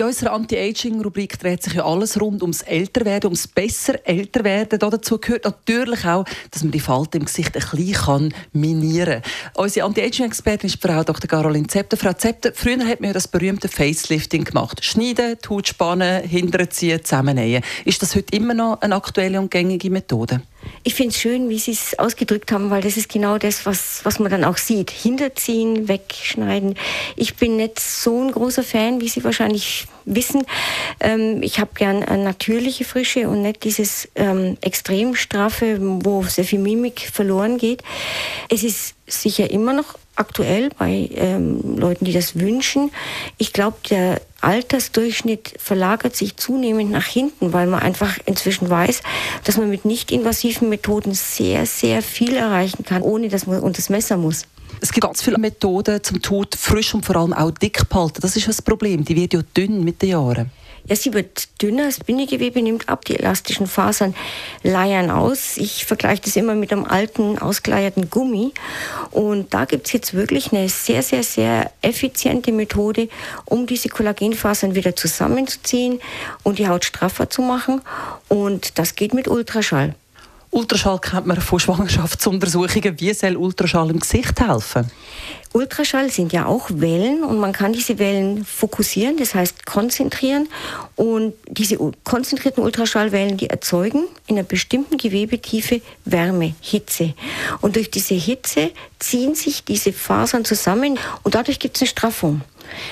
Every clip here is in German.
in unserer Anti-Aging-Rubrik dreht sich ja alles rund ums Älterwerden, ums besser Älterwerden. Dazu gehört natürlich auch, dass man die Falten im Gesicht ein bisschen minieren kann. Unsere Anti-Aging-Expertin ist Frau Dr. Caroline Zepter. Frau Zepter, früher hat man ja das berühmte Facelifting gemacht. Schneiden, Haut spannen, hinterziehen, zusammennähen. Ist das heute immer noch eine aktuelle und gängige Methode? Ich finde es schön, wie Sie es ausgedrückt haben, weil das ist genau das, was, was man dann auch sieht. Hinterziehen, wegschneiden. Ich bin nicht so ein großer Fan, wie Sie wahrscheinlich wissen. Ähm, ich habe gern eine natürliche Frische und nicht dieses ähm, extrem straffe, wo sehr viel Mimik verloren geht. Es ist sicher immer noch aktuell bei ähm, Leuten, die das wünschen. Ich glaube, der Altersdurchschnitt verlagert sich zunehmend nach hinten, weil man einfach inzwischen weiß, dass man mit nicht invasiven Methoden sehr, sehr viel erreichen kann, ohne dass man unter das Messer muss. Es gibt ganz viele Methoden zum Tod frisch und vor allem auch dick behalten. Das ist das Problem. Die wird ja dünn mit den Jahren. Ja, sie wird dünner, das Bindegewebe nimmt ab, die elastischen Fasern leiern aus. Ich vergleiche das immer mit einem alten, ausgeleierten Gummi. Und da gibt es jetzt wirklich eine sehr, sehr, sehr effiziente Methode, um diese Kollagenfasern wieder zusammenzuziehen und die Haut straffer zu machen. Und das geht mit Ultraschall. Ultraschall kennt man von Schwangerschaftsuntersuchungen. Wie soll Ultraschall im Gesicht helfen? Ultraschall sind ja auch Wellen und man kann diese Wellen fokussieren, das heißt konzentrieren. Und diese konzentrierten Ultraschallwellen, die erzeugen in einer bestimmten Gewebetiefe Wärme, Hitze. Und durch diese Hitze ziehen sich diese Fasern zusammen und dadurch gibt es eine Straffung.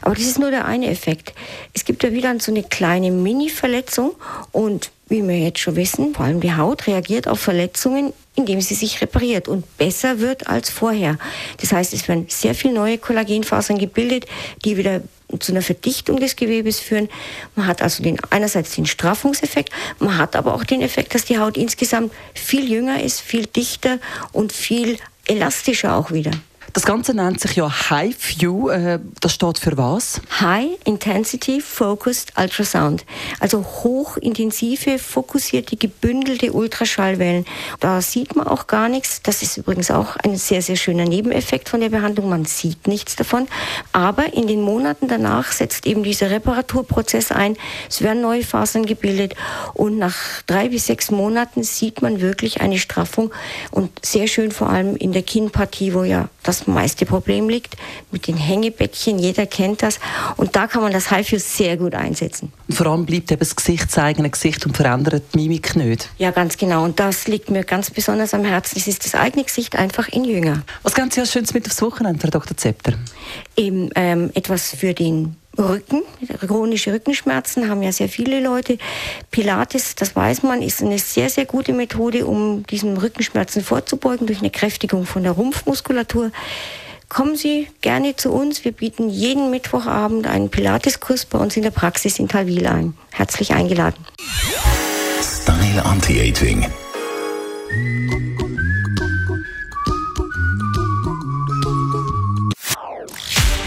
Aber das ist nur der eine Effekt. Es gibt ja wieder so eine kleine Mini-Verletzung und wie wir jetzt schon wissen, vor allem die Haut reagiert auf Verletzungen, indem sie sich repariert und besser wird als vorher. Das heißt, es werden sehr viele neue Kollagenfasern gebildet, die wieder zu einer Verdichtung des Gewebes führen. Man hat also den, einerseits den Straffungseffekt, man hat aber auch den Effekt, dass die Haut insgesamt viel jünger ist, viel dichter und viel elastischer auch wieder. Das Ganze nennt sich ja HIFU. Äh, das steht für was? High Intensity Focused Ultrasound. Also hochintensive, fokussierte, gebündelte Ultraschallwellen. Da sieht man auch gar nichts. Das ist übrigens auch ein sehr, sehr schöner Nebeneffekt von der Behandlung. Man sieht nichts davon. Aber in den Monaten danach setzt eben dieser Reparaturprozess ein. Es werden neue Fasern gebildet. Und nach drei bis sechs Monaten sieht man wirklich eine Straffung. Und sehr schön vor allem in der Kinnpartie, wo ja das meiste Problem liegt, mit den Hängebäckchen, jeder kennt das. Und da kann man das HIFU sehr gut einsetzen. vor allem bleibt eben das Gesicht das eigene Gesicht und verändert die Mimik nicht. Ja, ganz genau. Und das liegt mir ganz besonders am Herzen. Es ist das eigene Gesicht einfach in jünger. Was ganz ja Schönes mit aufs Wochenende, Frau Dr. Zepter? Eben ähm, etwas für den Rücken, chronische Rückenschmerzen haben ja sehr viele Leute. Pilates, das weiß man, ist eine sehr, sehr gute Methode, um diesen Rückenschmerzen vorzubeugen durch eine Kräftigung von der Rumpfmuskulatur. Kommen Sie gerne zu uns. Wir bieten jeden Mittwochabend einen Pilateskurs bei uns in der Praxis in Talwil ein. Herzlich eingeladen. Style Anti-Aging